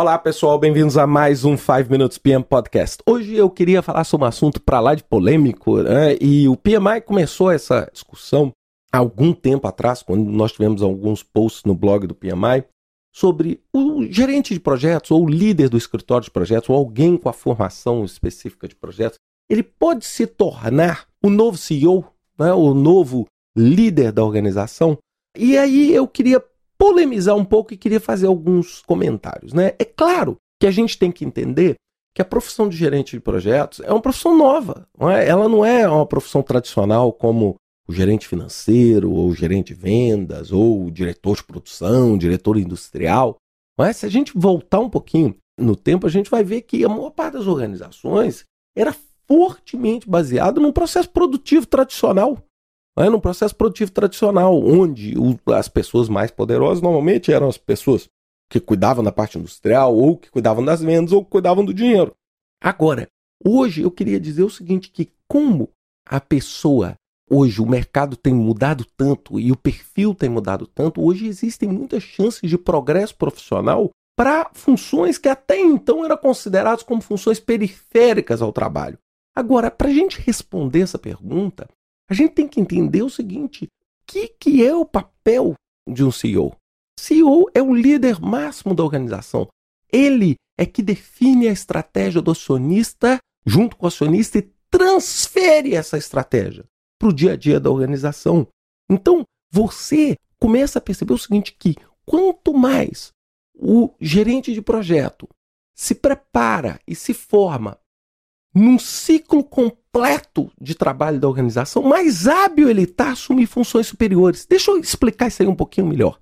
Olá pessoal, bem-vindos a mais um 5 Minutes PM Podcast. Hoje eu queria falar sobre um assunto para lá de polêmico, né? E o PMI começou essa discussão há algum tempo atrás, quando nós tivemos alguns posts no blog do PMI, sobre o gerente de projetos ou o líder do escritório de projetos ou alguém com a formação específica de projetos, ele pode se tornar o novo CEO, né? o novo líder da organização. E aí eu queria polemizar um pouco e queria fazer alguns comentários. Né? É claro que a gente tem que entender que a profissão de gerente de projetos é uma profissão nova. Não é? Ela não é uma profissão tradicional como o gerente financeiro, ou o gerente de vendas, ou o diretor de produção, diretor industrial. Mas se a gente voltar um pouquinho no tempo, a gente vai ver que a maior parte das organizações era fortemente baseada num processo produtivo tradicional é, num processo produtivo tradicional, onde o, as pessoas mais poderosas normalmente eram as pessoas que cuidavam da parte industrial, ou que cuidavam das vendas, ou que cuidavam do dinheiro. Agora, hoje eu queria dizer o seguinte: que como a pessoa, hoje o mercado tem mudado tanto e o perfil tem mudado tanto, hoje existem muitas chances de progresso profissional para funções que até então eram consideradas como funções periféricas ao trabalho. Agora, para a gente responder essa pergunta, a gente tem que entender o seguinte: o que, que é o papel de um CEO? CEO é o líder máximo da organização. Ele é que define a estratégia do acionista junto com o acionista e transfere essa estratégia para o dia a dia da organização. Então, você começa a perceber o seguinte: que quanto mais o gerente de projeto se prepara e se forma num ciclo completo de trabalho da organização, mais hábil ele está a assumir funções superiores. Deixa eu explicar isso aí um pouquinho melhor.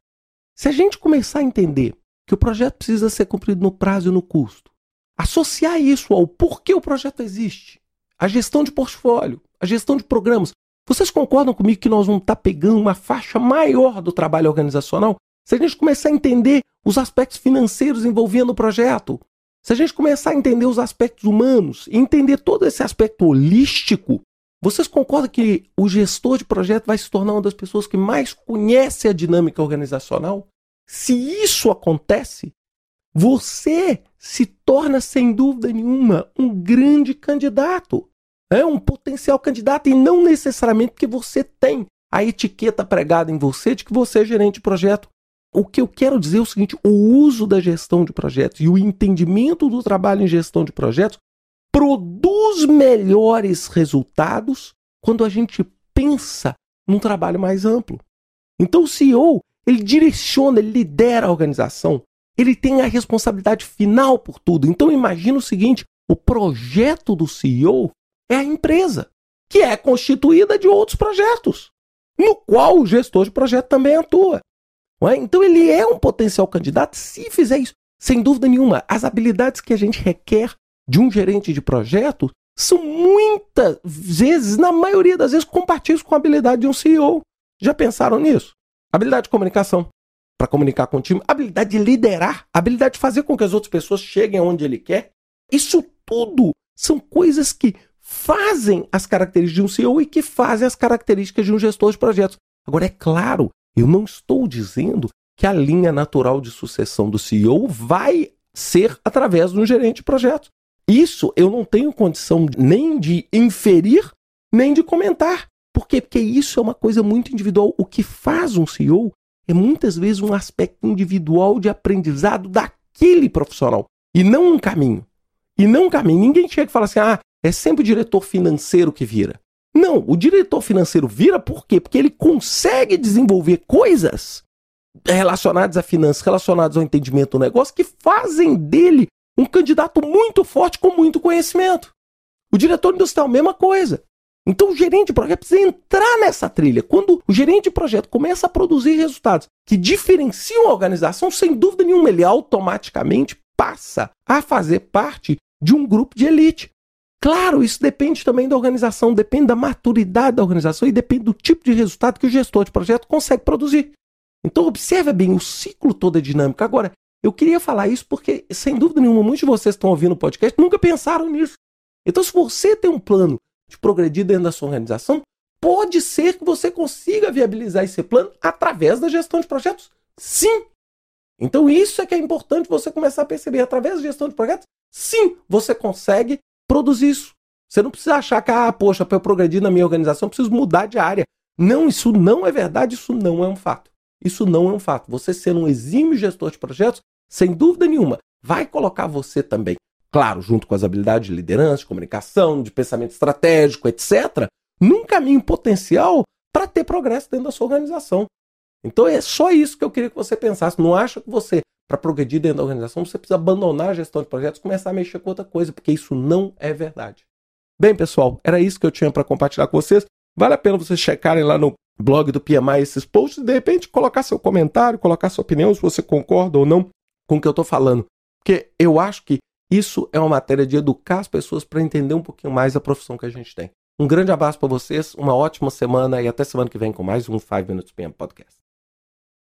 Se a gente começar a entender que o projeto precisa ser cumprido no prazo e no custo, associar isso ao porquê o projeto existe, a gestão de portfólio, a gestão de programas, vocês concordam comigo que nós vamos estar tá pegando uma faixa maior do trabalho organizacional se a gente começar a entender os aspectos financeiros envolvendo o projeto, se a gente começar a entender os aspectos humanos entender todo esse aspecto holístico, vocês concordam que o gestor de projeto vai se tornar uma das pessoas que mais conhece a dinâmica organizacional? Se isso acontece, você se torna, sem dúvida nenhuma, um grande candidato. É um potencial candidato e não necessariamente porque você tem a etiqueta pregada em você de que você é gerente de projeto. O que eu quero dizer é o seguinte: o uso da gestão de projetos e o entendimento do trabalho em gestão de projetos produz melhores resultados quando a gente pensa num trabalho mais amplo. Então o CEO, ele direciona, ele lidera a organização, ele tem a responsabilidade final por tudo. Então imagina o seguinte, o projeto do CEO é a empresa, que é constituída de outros projetos, no qual o gestor de projeto também atua. É? Então ele é um potencial candidato se fizer isso. Sem dúvida nenhuma, as habilidades que a gente requer de um gerente de projeto são muitas vezes, na maioria das vezes, compatíveis com a habilidade de um CEO. Já pensaram nisso? Habilidade de comunicação, para comunicar com o time, habilidade de liderar, habilidade de fazer com que as outras pessoas cheguem aonde ele quer. Isso tudo são coisas que fazem as características de um CEO e que fazem as características de um gestor de projetos. Agora, é claro eu não estou dizendo que a linha natural de sucessão do CEO vai ser através de um gerente de projetos. Isso eu não tenho condição nem de inferir, nem de comentar. Por quê? Porque isso é uma coisa muito individual. O que faz um CEO é muitas vezes um aspecto individual de aprendizado daquele profissional e não um caminho. E não um caminho. Ninguém chega e fala assim: ah, é sempre o diretor financeiro que vira. Não, o diretor financeiro vira por quê? Porque ele consegue desenvolver coisas relacionadas a finanças, relacionadas ao entendimento do negócio, que fazem dele um candidato muito forte com muito conhecimento. O diretor industrial, mesma coisa. Então o gerente de projeto precisa entrar nessa trilha. Quando o gerente de projeto começa a produzir resultados que diferenciam a organização, sem dúvida nenhuma, ele automaticamente passa a fazer parte de um grupo de elite. Claro, isso depende também da organização, depende da maturidade da organização e depende do tipo de resultado que o gestor de projeto consegue produzir. Então, observe bem, o ciclo todo é dinâmico. Agora, eu queria falar isso porque, sem dúvida nenhuma, muitos de vocês que estão ouvindo o podcast nunca pensaram nisso. Então, se você tem um plano de progredir dentro da sua organização, pode ser que você consiga viabilizar esse plano através da gestão de projetos. Sim! Então isso é que é importante você começar a perceber. Através da gestão de projetos, sim, você consegue produzir isso. Você não precisa achar que, ah, poxa, para eu progredir na minha organização, eu preciso mudar de área. Não, isso não é verdade, isso não é um fato. Isso não é um fato. Você sendo um exímio gestor de projetos, sem dúvida nenhuma, vai colocar você também, claro, junto com as habilidades de liderança, de comunicação, de pensamento estratégico, etc., num caminho potencial para ter progresso dentro da sua organização. Então é só isso que eu queria que você pensasse. Não acha que você, para progredir dentro da organização, você precisa abandonar a gestão de projetos e começar a mexer com outra coisa, porque isso não é verdade. Bem, pessoal, era isso que eu tinha para compartilhar com vocês. Vale a pena vocês checarem lá no blog do PMI esses posts e de repente colocar seu comentário, colocar sua opinião, se você concorda ou não com o que eu estou falando. Porque eu acho que isso é uma matéria de educar as pessoas para entender um pouquinho mais a profissão que a gente tem. Um grande abraço para vocês, uma ótima semana e até semana que vem com mais um 5 Minutes PM Podcast.